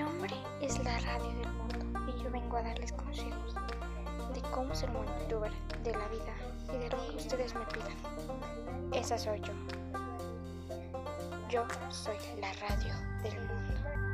nombre es La Radio del Mundo y yo vengo a darles consejos de cómo ser un youtuber de la vida y de lo que ustedes me pidan. Esa soy yo. Yo soy la radio del mundo.